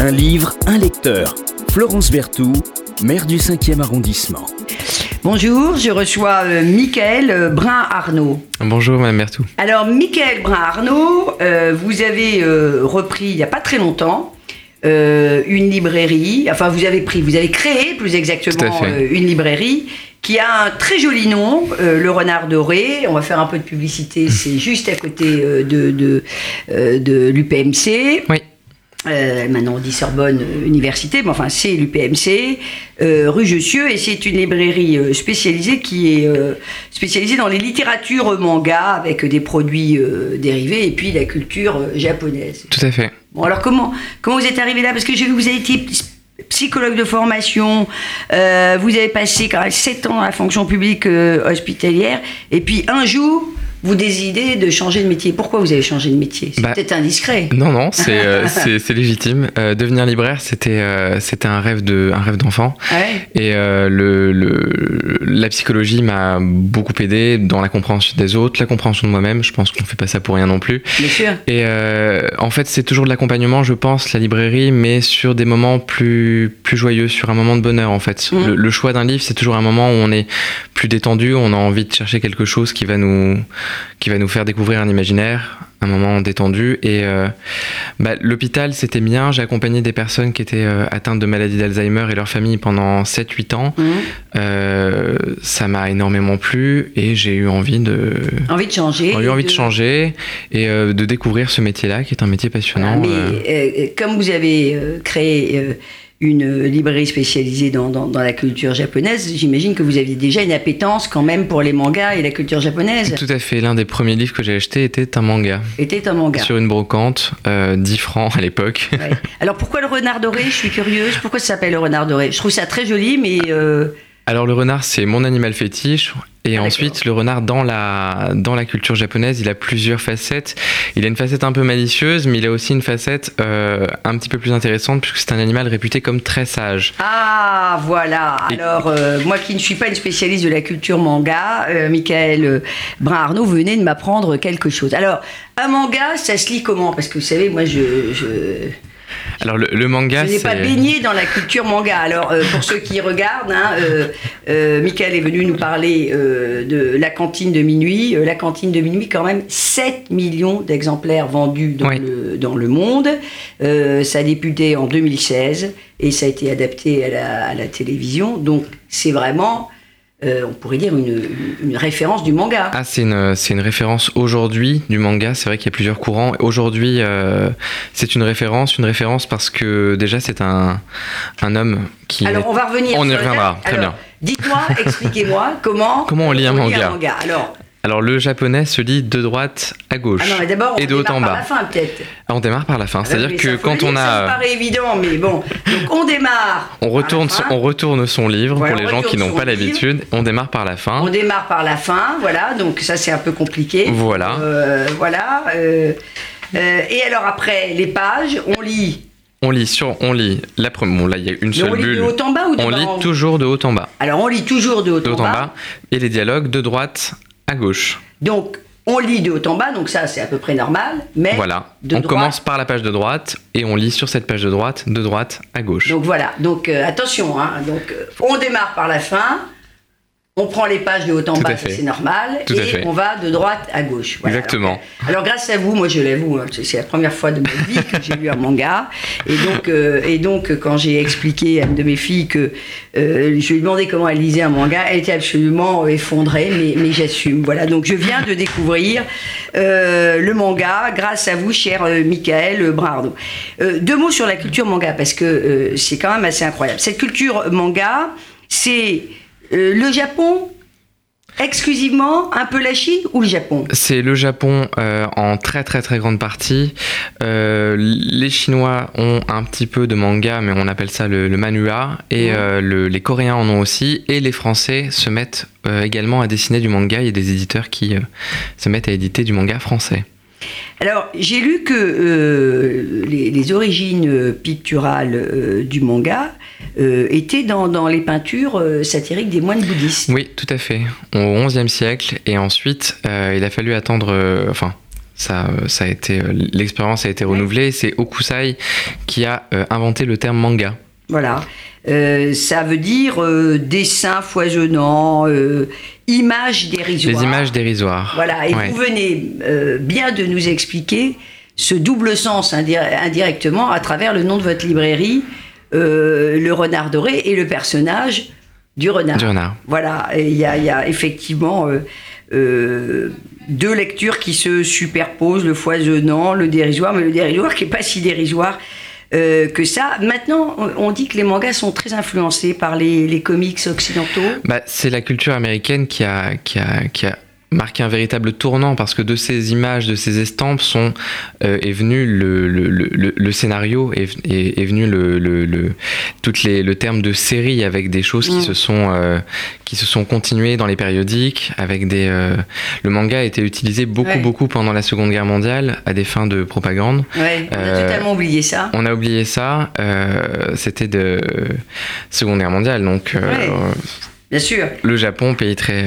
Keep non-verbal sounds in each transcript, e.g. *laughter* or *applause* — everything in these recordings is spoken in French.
Un livre, un lecteur. Florence Berthoud, maire du 5e arrondissement. Bonjour, je reçois euh, Michael euh, Brun-Arnaud. Bonjour Madame Berthoud. Alors Michael Brun-Arnaud, euh, vous avez euh, repris il n'y a pas très longtemps euh, une librairie, enfin vous avez pris, vous avez créé plus exactement euh, une librairie qui a un très joli nom, euh, le Renard Doré. On va faire un peu de publicité, c'est juste à côté euh, de, de, euh, de l'UPMC. Oui. Euh, maintenant on dit Sorbonne euh, Université, mais enfin c'est l'UPMC, euh, rue Jussieu, et c'est une librairie spécialisée qui est euh, spécialisée dans les littératures manga avec des produits dérivés et puis la culture japonaise. Tout à fait. Bon alors comment, comment vous êtes arrivé là? Parce que j'ai vu que vous avez été psychologue de formation, vous avez passé quand même 7 ans à la fonction publique hospitalière, et puis un jour vous décidez de changer de métier. Pourquoi vous avez changé de métier C'est Bah, peut-être indiscret. Non, non, c'est *laughs* euh, c'est- légitime. Euh, devenir libraire, c'était euh, c'était un rêve de un rêve d'enfant. Ouais. Et le, le- la psychologie m'a beaucoup aidé dans la compréhension des autres, la compréhension de moi-même. Je pense qu'on fait pas ça pour rien non plus. Bien sûr. Et en fait, c'est toujours de l'accompagnement, je pense, la librairie, mais sur des moments plus, plus joyeux, sur un moment de bonheur, en fait. Mhm. Le, le choix d'un livre, c'est toujours un moment où on est plus détendu, on a envie de chercher quelque chose qui va nous, qui va nous faire découvrir un imaginaire, un moment détendu. Et euh, bah, l'hôpital, c'était bien. J'ai accompagné des personnes qui étaient euh, atteintes de maladie d'Alzheimer et leur famille pendant 7-8 ans. Mhm. Euh, ça m'a énormément plu et j'ai eu envie de, Envie de changer. j'ai eu envie de de- changer et de découvrir ce métier-là, qui est un métier passionnant. Voilà, euh. mais comme vous avez créé une librairie spécialisée dans, dans- dans la culture japonaise, j'imagine que vous aviez déjà une appétence quand même pour les mangas et la culture japonaise. Tout à fait. L'un des premiers livres que j'ai acheté était un manga Était un manga. sur une brocante, euh, 10 francs à l'époque. Ouais. Alors pourquoi le renard doré? Je suis curieuse. Pourquoi ça s'appelle le renard doré? Je trouve ça très joli, mais euh, Alors le renard, c'est mon animal fétiche. Et Ah, ensuite, le renard dans la, dans la culture japonaise, il a plusieurs facettes. Il a une facette un peu malicieuse, mais il a aussi une facette euh, un petit peu plus intéressante, puisque c'est un animal réputé comme très sage. ah voilà. Et- Alors euh, moi qui ne suis pas une spécialiste de la culture manga, euh, Michael Brun-Arnaud venait de m'apprendre quelque chose. Alors un manga, ça se lit comment? Parce que vous savez, moi je, je Alors le, le manga, Je n'ai pas baigné dans la culture manga. Alors, euh, pour ceux qui regardent, hein, euh, euh, Michael est venu nous parler de la cantine de minuit. La cantine de minuit, quand même, 7 millions d'exemplaires vendus dans, Oui. le, dans le monde. Ça a débuté en 2016 et ça a été adapté à la, à la télévision. Donc, c'est vraiment, euh, on pourrait dire, une, une référence du manga. Ah, c'est une, c'est une référence aujourd'hui du manga. C'est vrai qu'il y a plusieurs courants. Aujourd'hui, euh, c'est une référence, une référence parce que déjà, c'est un, un homme qui. Alors, est- on va revenir. On y reviendra, très Alors, bien. Dites-moi, expliquez-moi comment, Comment on lit un manga. Alors, Alors, le japonais se lit de droite à gauche. ah non, mais d'abord, on et de haut démarre en par bas. la fin, peut-être. Ah, on démarre par la fin. Ah C'est-à-dire oui, mais que ça, quand on Ça a. paraît évident, mais bon. Donc on démarre. *laughs* On retourne, par son, la fin. on retourne son livre Voilà, pour les gens qui n'ont pas l'habitude. On démarre par la fin. On démarre par la fin, voilà. Donc ça, c'est un peu compliqué. Voilà. Euh, voilà. euh, euh, et alors après, les pages, on lit. On lit sur, on lit la première. Bon, là, il y a une seule on lit de haut en bas ou de On bas lit en toujours de haut en bas. Alors on lit toujours de haut, De haut en bas. Et les dialogues de droite à gauche. Donc on lit de haut en bas, donc ça c'est à peu près normal. Mais Voilà. de on droite- commence par la page de droite et on lit sur cette page de droite, de droite à gauche. Donc voilà, donc euh, attention, hein, donc, euh, on démarre par la fin, on prend les pages de haut en Tout bas, c'est normal, Tout et on va de droite à gauche. Voilà. Exactement. Alors grâce à vous, moi je l'avoue, hein, c'est la première fois de ma vie que j'ai lu un manga, et donc, euh, et donc quand j'ai expliqué à une de mes filles que euh, je lui demandais comment elle lisait un manga, elle était absolument euh, effondrée, mais, mais j'assume. Voilà, donc je viens de découvrir euh, le manga grâce à vous, cher Michael Brardo. Deux mots sur la culture manga, parce que c'est quand même assez incroyable. Cette culture manga, c'est euh, le Japon exclusivement, un peu la Chine ou le Japon? C'est le Japon euh, en très très très grande partie. Euh, les Chinois ont un petit peu de manga, mais on appelle ça le, le manhua. Et euh, le- les Coréens en ont aussi. Et les Français se mettent également à dessiner du manga. Il y a des éditeurs qui se mettent à éditer du manga français. Alors, j'ai lu que les, les origines picturales du manga euh, étaient dans, dans les peintures euh, satiriques des moines bouddhistes. Oui, tout à fait. Au XIe siècle. Et ensuite, euh, il a fallu attendre. euh, enfin, Ça, ça a été l'expérience a été renouvelée. C'est Okusai qui a inventé le terme manga. Voilà. ça veut dire dessin foisonnant, images dérisoires. Les images dérisoires. Voilà. Et vous venez bien de nous expliquer ce double sens indirectement à travers le nom de votre librairie, le renard doré et le personnage du renard. Du renard. Voilà, il y, a effectivement euh, euh, deux lectures qui se superposent, le foisonnant, le dérisoire, mais le dérisoire qui n'est pas si dérisoire euh, que ça. Maintenant, on dit que les mangas sont très influencés par les, comics occidentaux. Bah, c'est la culture américaine qui a, qui a, qui a marqué un véritable tournant parce que de ces images, de ces estampes sont euh, est venu le, le, le, le scénario est, est, venu le, le, toutes les le terme de série avec des choses qui mm. se sont euh, qui se sont continuées dans les périodiques avec des euh, le manga a été utilisé beaucoup beaucoup pendant la Seconde Guerre mondiale à des fins de propagande. Ouais, on a totalement oublié ça. On a oublié ça. C'était de Seconde Guerre mondiale donc. Bien sûr. Le Japon pays très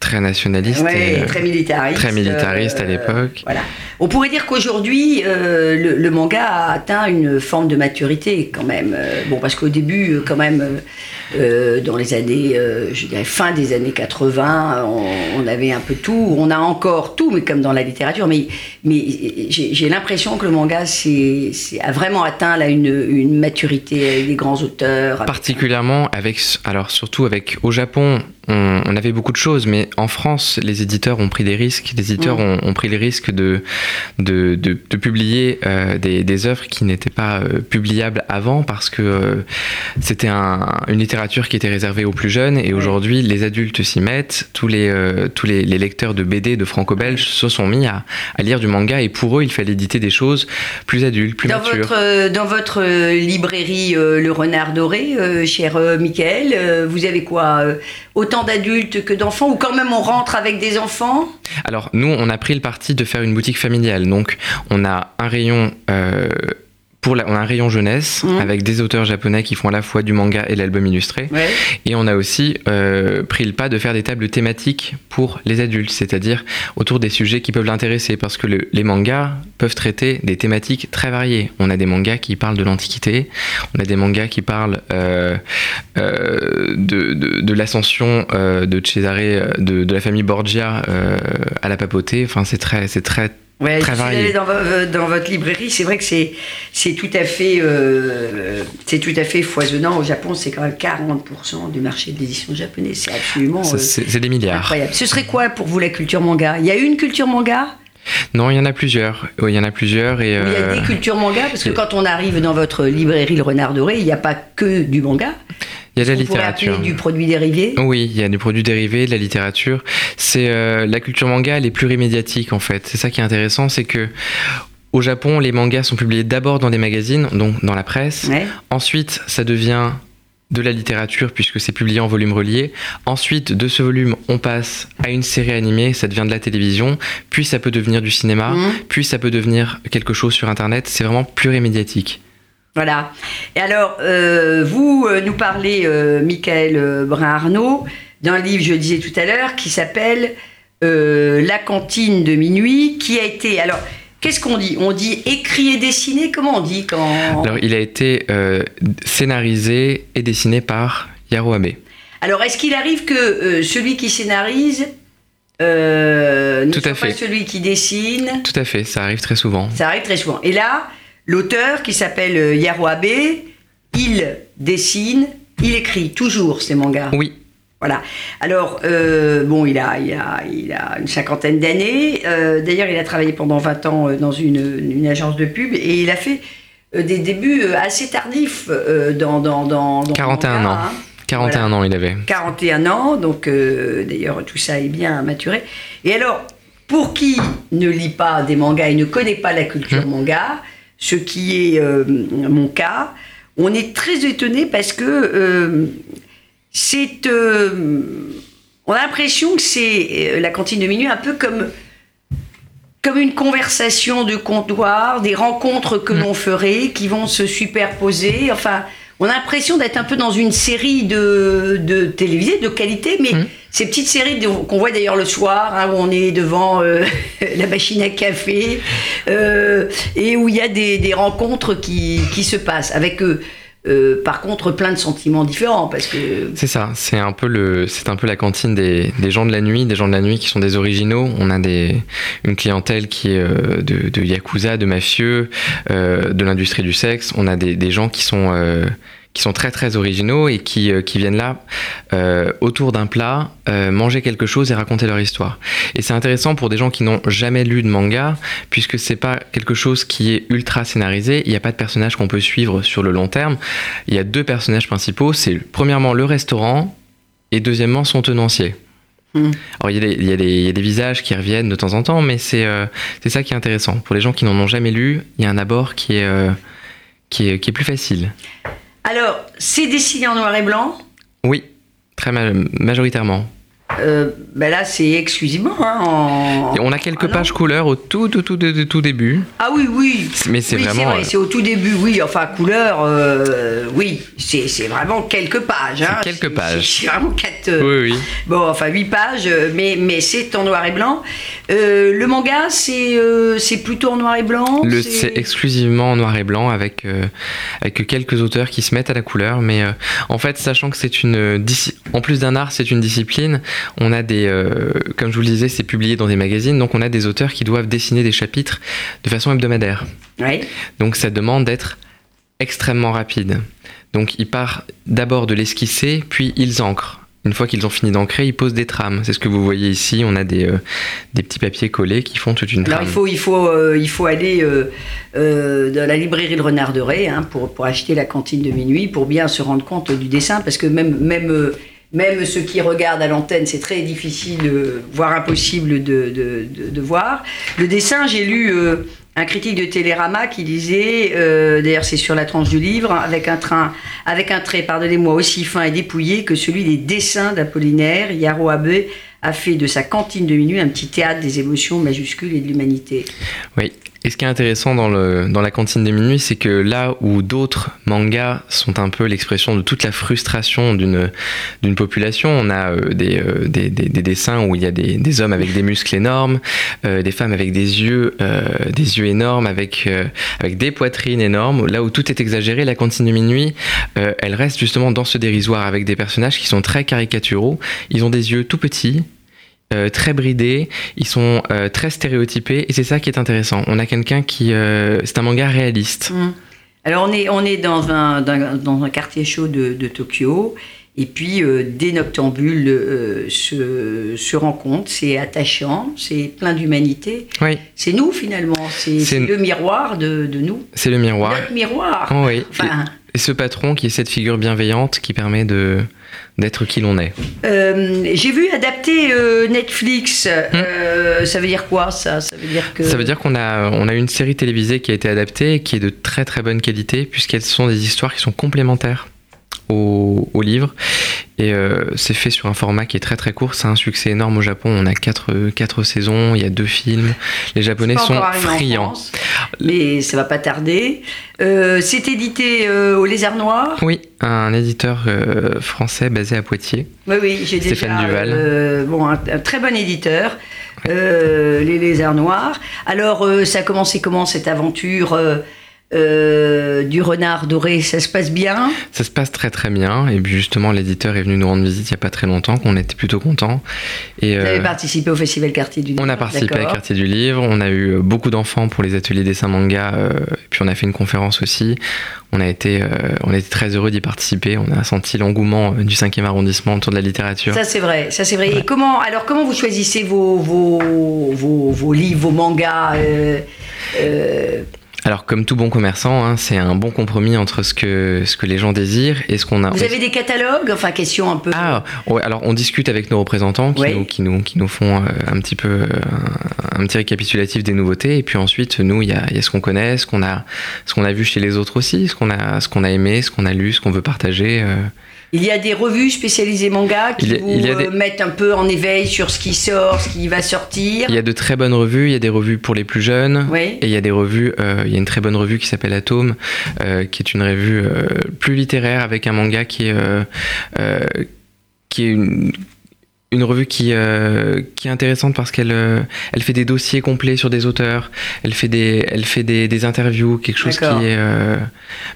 très nationaliste. et très militariste. Très militariste à euh, l'époque. Voilà. On pourrait dire qu'aujourd'hui, euh, le, manga a atteint une forme de maturité quand même. Euh, bon, parce qu'au début, quand même, dans les années, je dirais fin des années 80, on, avait un peu tout. On a encore tout, mais comme dans la littérature. Mais, mais j'ai l'impression que le manga a vraiment atteint là, une, une maturité avec des grands auteurs. Particulièrement avec, alors surtout avec au Japon, on, avait beaucoup de choses, mais en France, les éditeurs ont pris des risques. Les éditeurs mm. ont, pris les risques de, de, publier euh, des, œuvres qui n'étaient pas euh, publiables avant parce que euh, c'était une littérature qui était réservée aux plus jeunes et aujourd'hui, les adultes s'y mettent. Tous les, tous les, lecteurs de BD, de franco-belge se sont mis à, lire du manga et pour eux, il fallait éditer des choses plus adultes, plus dans matures. Votre, dans votre librairie Le Renard Doré, cher Michael, vous avez quoi Autant d'adultes que d'enfants ou quand même on rentre avec des enfants? Alors nous, on a pris le parti de faire une boutique familiale. Donc on a un rayon euh, on a un rayon jeunesse mmh. avec des auteurs japonais qui font à la fois du manga et l'album illustré. Et on a aussi euh, pris le pas de faire des tables thématiques pour les adultes, c'est-à-dire autour des sujets qui peuvent l'intéresser, parce que les mangas peuvent traiter des thématiques très variées. On a des mangas qui parlent de l'Antiquité, on a des mangas qui parlent euh, euh, de, l'ascension de Cesare, de, de, la famille Borgia à la papauté. Enfin, c'est très, c'est très Ouais, si dans, dans, votre librairie, c'est vrai que c'est c'est tout à fait euh, c'est tout à fait foisonnant. Au Japon, c'est quand même 40% du marché de l'édition japonaise. C'est absolument euh, c'est des milliards. Incroyable. Ce serait quoi pour vous la culture manga? Il y a une culture manga? Non, il y en a plusieurs. Oui, il y en a plusieurs. Et, Il y a euh, des cultures manga, parce que quand on arrive dans votre librairie Le Renard Doré, il n'y a pas que du manga. Il y a de la littérature. du produit dérivé Oui, il y a du produit dérivé, de la littérature. C'est euh, la culture manga, elle est plurimédiatique en fait. C'est ça qui est intéressant, c'est que au Japon, les mangas sont publiés d'abord dans des magazines, donc dans la presse. Ensuite, ça devient de la littérature puisque c'est publié en volume relié. Ensuite, de ce volume, on passe à une série animée, ça devient de la télévision, puis ça peut devenir du cinéma, mmh. puis ça peut devenir quelque chose sur Internet. C'est vraiment plurimédiatique. Voilà. Et alors, euh, vous euh, nous parlez, euh, Michael Brun-Arnaud, d'un livre, je le disais tout à l'heure, qui s'appelle La cantine de minuit, qui a été. Alors, qu'est-ce qu'on dit? On dit écrit et dessiné? Comment on dit quand? Alors, il a été scénarisé et dessiné par Yaro Abe. Alors, est-ce qu'il arrive que celui qui scénarise ne soit pas celui qui dessine? Tout à fait, ça arrive très souvent. Ça arrive très souvent. Et là, L'auteur, qui s'appelle euh, Yaro Abe, il dessine, il écrit toujours ses mangas. Oui. Voilà. Alors, euh, bon, il a, il, a, il a une cinquantaine d'années. Euh, d'ailleurs, il a travaillé pendant 20 ans dans une, agence de pub et il a fait des débuts assez tardifs dans, dans, dans, 41 ans. 41 hein. ans, il avait. 41 ans, donc d'ailleurs, tout ça est bien maturé. Et alors, pour qui ne lit pas des mangas et ne connaît pas la culture hum. manga, ce qui est euh, mon cas, on est très étonné parce que euh, c'est. Euh, on a l'impression que c'est la cantine de minuit un peu comme comme une conversation de comptoir, des rencontres que mm. l'on ferait qui vont se superposer. Enfin, on a l'impression d'être un peu dans une série de, de télévisée de qualité, mais Mhm. ces petites séries qu'on voit d'ailleurs le soir, hein, où on est devant euh, *laughs* la machine à café, euh, et où il y a des, des rencontres qui, qui se passent, avec euh, euh, par contre plein de sentiments différents, parce que C'est ça, c'est un peu le, c'est un peu la cantine des, gens de la nuit, des gens de la nuit qui sont des originaux. On a des, une clientèle qui est euh, de, yakuza, de mafieux, euh, de l'industrie du sexe. On a des, gens qui sont qui sont très très originaux et qui, euh, qui viennent là euh, autour d'un plat euh, manger quelque chose et raconter leur histoire. Et c'est intéressant pour des gens qui n'ont jamais lu de manga puisque c'est pas quelque chose qui est ultra scénarisé. Il n'y a pas de personnage qu'on peut suivre sur le long terme. Il y a deux personnages principaux. C'est premièrement le restaurant et deuxièmement son tenancier. Hmm. Alors il y, a des, il, y y a des visages qui reviennent de temps en temps, mais c'est euh, ça qui est intéressant. Pour les gens qui n'en ont jamais lu, il y a un abord qui est, euh, qui est, qui est plus facile. Alors c'est dessiné en noir et blanc. Oui, très ma- majoritairement. Euh, ben là, c'est exclusivement hein, en. On a quelques Ah pages couleurs au tout, tout, tout, tout, tout début. Ah oui, oui. Mais c'est oui, vraiment. vrai, euh, c'est au tout début, oui. Enfin, couleur, euh, oui. C'est vraiment quelques pages. hein. quelques pages. C'est *laughs* vraiment quatre. euh, oui, oui. Bon, enfin, huit pages, mais, mais c'est en noir et blanc. Le manga, c'est plutôt en noir et blanc. C'est exclusivement en noir et blanc avec, avec quelques auteurs qui se mettent à la couleur. Mais en fait, sachant que c'est une. En plus d'un art, c'est une discipline. On a des. euh, comme je vous le disais, c'est publié dans des magazines. Donc on a des auteurs qui doivent dessiner des chapitres de façon hebdomadaire. Ouais. Donc ça demande d'être extrêmement rapide. Donc ils partent d'abord de l'esquisser, puis ils ancrent. Une fois qu'ils ont fini d'ancrer, ils posent des trames. C'est ce que vous voyez ici. On a des, euh, des petits papiers collés qui font toute une Alors trame. il faut, il faut, euh, il faut aller euh, dans la librairie de Renarderet hein, pour, pour acheter la cantine de minuit, pour bien se rendre compte du dessin, parce que même, même, même ceux qui regardent à l'antenne, c'est très difficile, euh, voire impossible de, de, de- voir. Le dessin, j'ai lu euh, un critique de Télérama qui disait, euh, d'ailleurs c'est sur la tranche du livre, avec un, train, avec un trait, pardonnez-moi, aussi fin et dépouillé que celui des dessins d'Apollinaire, Yaro Abe a fait de sa cantine de minuit un petit théâtre des émotions majuscules et de l'humanité. Oui. Et ce qui est intéressant dans, la cantine de minuit, c'est que là où d'autres mangas sont un peu l'expression de toute la frustration d'une population, on a euh, des, euh, des, des- des dessins où il y a des, des hommes avec des muscles énormes, euh, des femmes avec des yeux, des énormes, avec, avec des poitrines énormes. Là où tout est exagéré, la cantine de minuit, elle reste justement dans ce dérisoire avec des personnages qui sont très caricaturaux. Ils ont des yeux tout petits. Euh, très bridés, ils sont euh, très stéréotypés et c'est ça qui est intéressant. On a quelqu'un qui, euh, c'est un manga réaliste. Alors on est, on est dans, un, dans, dans un quartier chaud de, de Tokyo. Et puis des noctambules se, se rencontrent, c'est attachant, c'est plein d'humanité. Oui, C'est nous finalement, c'est le miroir de, de nous. c'est le miroir. Notre miroir. Oh oui. Enfin, Et, et ce patron qui est cette figure bienveillante qui permet de d'être qui l'on est. euh, j'ai vu adapter euh, Netflix. Euh, ça veut dire quoi ça? Ça veut dire que. Ça veut dire qu'on a on a une série télévisée qui a été adaptée et qui est de très très bonne qualité puisqu'elles sont des histoires qui sont complémentaires au, au livre et euh, c'est fait sur un format qui est très très court. C'est un succès énorme au Japon. On a quatre, quatre saisons, il y a deux films. Les Japonais sont friands. France, mais ça va pas tarder. Euh, c'est édité euh, au Lézard Noir. Oui, un éditeur euh, français basé à Poitiers. Oui, oui, j'ai déjà. Stéphane Duval. euh, bon, un, un très bon éditeur. euh, les Lézards Noirs. Alors, euh, ça a commencé comment cette aventure euh, euh, du renard doré Ça se passe bien Ça se passe très très bien. Et puis justement, l'éditeur est venu nous rendre visite il n'y a pas très longtemps, qu'on était plutôt contents. Et Vous euh, avez participé au Festival Quartier du Livre on a participé à. Quartier du Livre. On a eu euh, beaucoup d'enfants pour les ateliers dessin manga. euh, et puis on a fait une conférence aussi. On a été, euh, on était très heureux d'y participer. On a senti l'engouement euh, du 5e arrondissement autour de la littérature. Ça c'est vrai, ça c'est vrai. Et comment alors comment vous choisissez vos vos, vos, vos livres, vos mangas euh, euh, Alors comme tout bon commerçant, hein, c'est un bon compromis entre ce que, ce que les gens désirent et ce qu'on a. Vous avez des catalogues Enfin question un peu. Ah, ouais, alors on discute avec nos représentants qui, nous, qui, nous, qui nous font euh, un petit peu euh, un, un petit récapitulatif des nouveautés. Et puis ensuite, nous, il y a, y a ce qu'on connaît, ce qu'on a, ce qu'on a vu chez les autres aussi, ce qu'on a, ce qu'on a aimé, ce qu'on a lu, ce qu'on veut partager. euh. Il y a des revues spécialisées manga qui Il y a- vous il y a des- mettent un peu en éveil sur ce qui sort, ce qui va sortir. Il y a de très bonnes revues, il y a des revues pour les plus jeunes. Oui. Et il y a des revues, euh, il y a une très bonne revue qui s'appelle Atome, qui est une revue plus littéraire avec un manga qui est est une une revue qui, euh, qui est intéressante parce qu'elle euh, elle fait des dossiers complets sur des auteurs, elle fait des, elle fait des, des interviews, quelque chose qui est. Euh,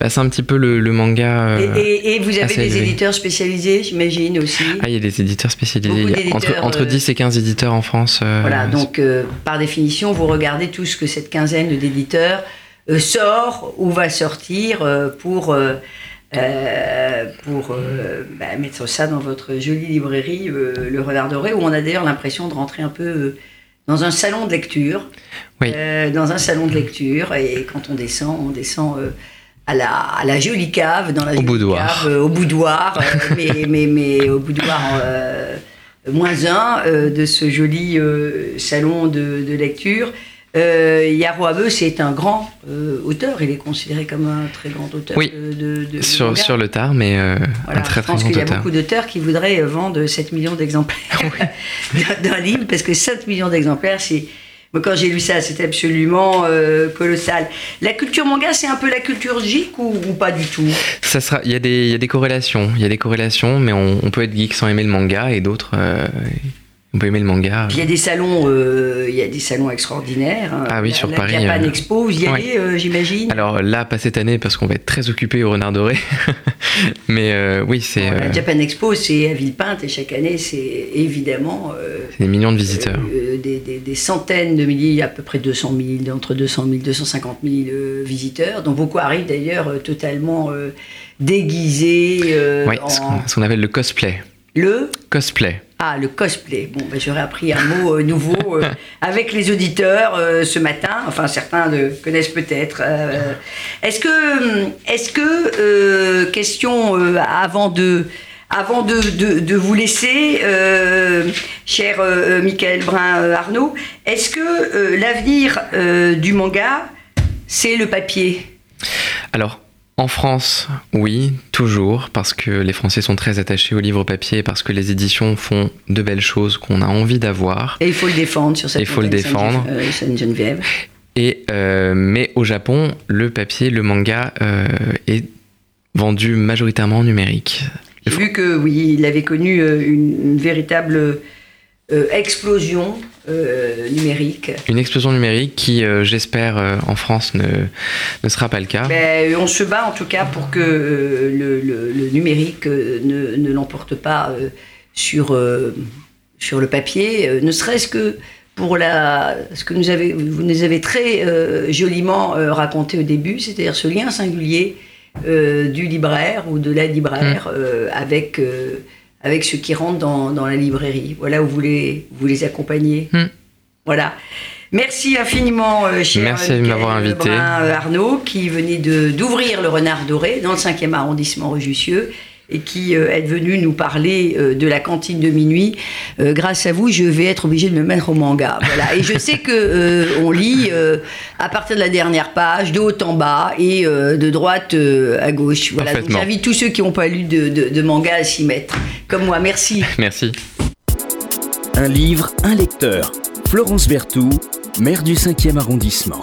bah, c'est un petit peu le, le manga. Et, et, vous avez des éditeurs spécialisés, j'imagine aussi Ah, il y a des éditeurs spécialisés. entre, entre 10 et 15 éditeurs en France. voilà, donc par définition, vous regardez tout ce que cette quinzaine d'éditeurs sort ou va sortir pour. Euh, pour euh, bah, mettre ça dans votre jolie librairie, euh, Le Renard Doré, où on a d'ailleurs l'impression de rentrer un peu dans un salon de lecture. Oui. dans un salon de lecture, et quand on descend, on descend à la, à la, jolie cave, dans la au boudoir. Cave, au boudoir, *laughs* mais, mais, mais, au boudoir moins un de ce joli salon de, de lecture. Euh, Yaro Abe, c'est un grand euh, auteur. Il est considéré comme un très grand auteur oui, de, sur, sur, le tard, mais euh, un très, très grand auteur. Je pense qu'il y a beaucoup d'auteurs qui voudraient vendre 7 millions d'exemplaires *laughs* *laughs* d'un livre, parce que 7 millions d'exemplaires, c'est. quand j'ai lu ça, c'était absolument colossal. La culture manga, c'est un peu la culture geek ou, pas du tout? Ça sera, il y, a des, y a des corrélations, il y a des corrélations, mais on, on, peut être geek sans aimer le manga et d'autres on peut aimer le manga. il y a des salons, euh, il y a des salons extraordinaires. Hein. Ah oui, sur la Paris. Japan euh, Expo, vous y allez, euh, j'imagine? Alors là, pas cette année parce qu'on va être très occupé au Renard Doré. *laughs* Mais oui, c'est. la Japan Expo, c'est à Villepinte et chaque année, c'est évidemment. des millions de visiteurs. Des, des, des, centaines de milliers, à peu près 200 000, entre 200 000 250 000 visiteurs, dont beaucoup arrivent d'ailleurs totalement déguisés. oui, ce qu'on appelle le cosplay. Le Cosplay. Ah, le cosplay. Bon, ben, j'aurais appris un mot euh, nouveau euh, *laughs* avec les auditeurs euh, ce matin. Enfin, certains le connaissent peut-être. est-ce que, est-ce que question avant de, avant de, de, vous laisser, cher Michael Brun Arnaud, est-ce que l'avenir du manga, c'est le papier? Alors, en France, oui, toujours, parce que les Français sont très attachés au livre papier, parce que les éditions font de belles choses qu'on a envie d'avoir. Et il faut le défendre sur cette Il faut le défendre. Euh, Geneviève. Et euh, mais au Japon, le papier, le manga euh, est vendu majoritairement en numérique. J'ai vu que oui, il avait connu une véritable euh, explosion euh, numérique. Une explosion numérique qui, euh, j'espère, en France ne, ne sera pas le cas. Ben, on se bat en tout cas pour que le, le, numérique ne, ne l'emporte pas sur, sur le papier, ne serait-ce que pour la, ce que nous avez, vous nous avez très joliment raconté au début, c'est-à-dire ce lien singulier du libraire ou de la libraire mmh. avec avec ceux qui rentrent dans, dans, la librairie. Voilà où vous les, vous les accompagnez. Hmm. Voilà. Merci infiniment, euh, cher Merci de m'avoir invité. Euh, Arnaud, qui venait d'ouvrir le Renard Doré dans le 5e arrondissement rue Jussieu et qui euh, est venu nous parler euh, de la cantine de minuit. Euh, grâce à vous, je vais être obligée de me mettre au manga. Voilà. Et je sais que on lit à partir de la dernière page, de haut en bas et de droite à gauche. Voilà. j'invite tous ceux qui n'ont pas lu de, de manga à s'y mettre. Comme moi. Merci. *laughs* Merci. Un livre, un lecteur. Florence Berthoud, maire du 5e arrondissement.